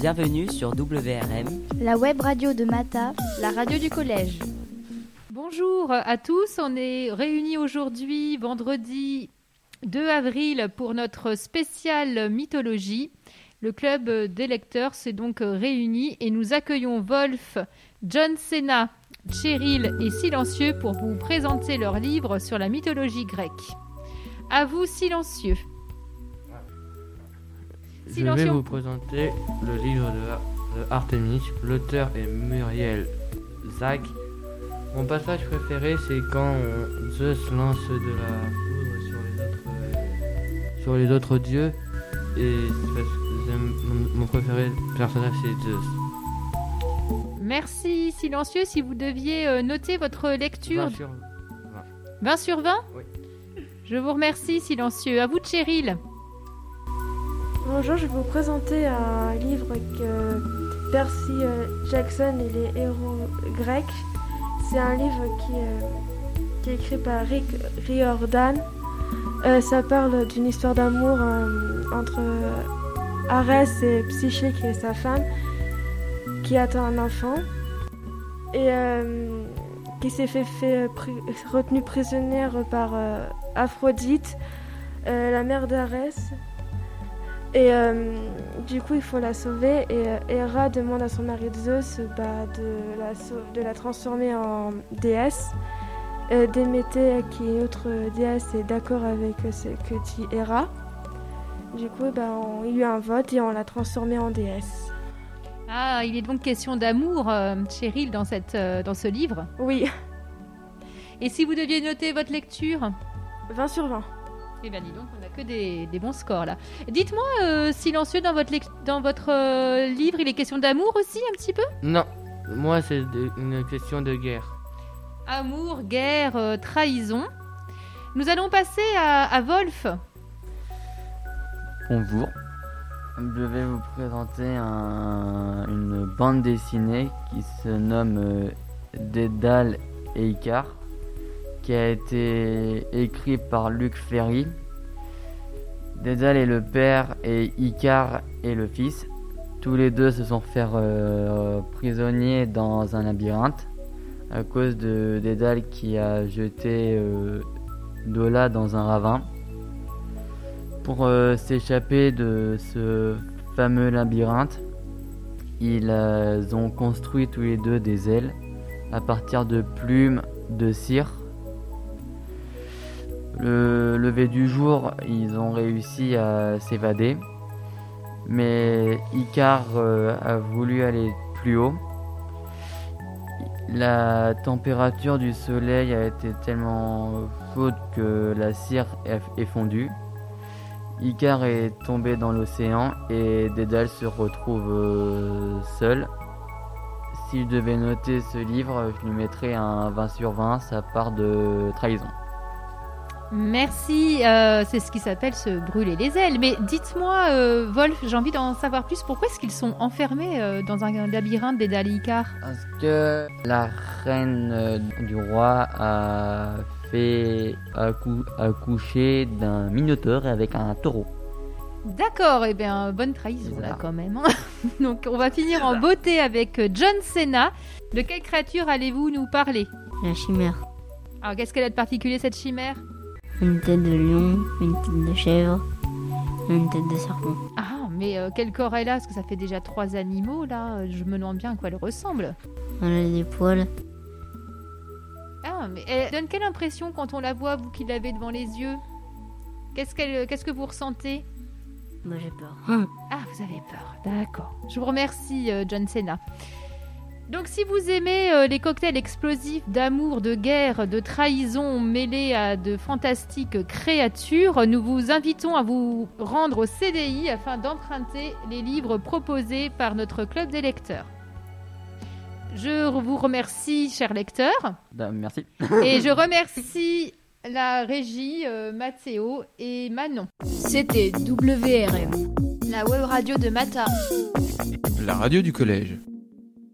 Bienvenue sur WRM, la web radio de Mata, la radio du collège. Bonjour à tous, on est réunis aujourd'hui, vendredi 2 avril, pour notre spéciale mythologie. Le club des lecteurs s'est donc réuni et nous accueillons Wolf, John Cena, Cheryl et Silencieux pour vous présenter leur livre sur la mythologie grecque. À vous, Silencieux. Je vais vous présenter le livre de, Artemis. L'auteur est Muriel Zag. Mon passage préféré, c'est quand Zeus lance de la foudre sur les autres, euh, sur les autres dieux. Et mon, mon préféré personnage, c'est Zeus. Merci, silencieux. Si vous deviez euh, noter votre lecture. 20 sur 20. 20 sur 20 Oui. Je vous remercie, silencieux. À vous, Cheryl. Bonjour, je vais vous présenter un livre que Percy euh, Jackson et les héros grecs. C'est un livre qui, euh, qui, est écrit par Rick Riordan. ça parle d'une histoire d'amour entre Arès et Psyché, qui est sa femme qui attend un enfant et euh, qui s'est fait, fait retenue prisonnière par euh, Aphrodite, euh, la mère d'Arès. Et du coup, il faut la sauver. Et Hera demande à son mari Zeus bah, de, la, de la transformer en déesse. Déméthée, qui est autre déesse, est d'accord avec ce que dit Hera. Du coup, bah, il y a eu un vote et on l'a transformée en déesse. Ah, il est donc question d'amour, euh, Cheryl, dans, cette, euh, dans ce livre Oui. Et si vous deviez noter votre lecture? 20 sur 20. Eh bien, dis donc, on n'a que des, bons scores là. Dites-moi, euh, silencieux, dans votre, dans votre livre, il est question d'amour aussi, un petit peu? Non, moi, c'est une question de guerre. Amour, guerre, trahison. Nous allons passer à, à Wolf. Bonjour. Je vais vous présenter une bande dessinée qui se nomme euh, Dédale et Icar, a été écrit par Luc Ferry. Dédale est le père et Icar est le fils. Tous les deux se sont fait euh, prisonniers dans un labyrinthe à cause de Dédale qui a jeté euh, Dola dans un ravin. Pour euh, s'échapper de ce fameux labyrinthe, ils ont construit tous les deux des ailes à partir de plumes de cire. Le lever du jour, ils ont réussi à s'évader, mais Icar euh, a voulu aller plus haut. La température du soleil a été tellement chaude que la cire est fondue. Icar est tombé dans l'océan et Dédale se retrouve euh, seul. Si je devais noter ce livre, je lui mettrais un 20 sur 20, sa part de trahison. Merci, euh, c'est ce qui s'appelle se brûler les ailes. Mais dites-moi, euh, Wolf, j'ai envie d'en savoir plus. Pourquoi est-ce qu'ils sont enfermés dans un labyrinthe Dédale et Icar? Parce que la reine du roi a fait accoucher d'un minotaure avec un taureau. D'accord, et eh bien bonne trahison là quand même. Hein. Donc on va finir en beauté avec euh, John Cena. De quelle créature allez-vous nous parler? La chimère. Alors qu'est-ce qu'elle a de particulier cette chimère? Une tête de lion, une tête de chèvre, une tête de serpent. Ah, mais euh, quel corps elle a? Parce que ça fait déjà trois animaux là. Je me demande bien à quoi elle ressemble. Elle a des poils. Ah, mais elle donne quelle impression quand on la voit, vous qui l'avez devant les yeux? Qu'est-ce qu'elle, qu'est-ce que vous ressentez? Moi j'ai peur. Ah, vous avez peur, d'accord. Je vous remercie, euh, John Cena. Donc si vous aimez euh, les cocktails explosifs d'amour, de guerre, de trahison mêlés à de fantastiques créatures, nous vous invitons à vous rendre au CDI afin d'emprunter les livres proposés par notre club des lecteurs. Je vous remercie, cher lecteur. Ben, merci. Et je remercie la régie euh, Mathéo et Manon. C'était WRM, la web radio de Mata. La radio du collège.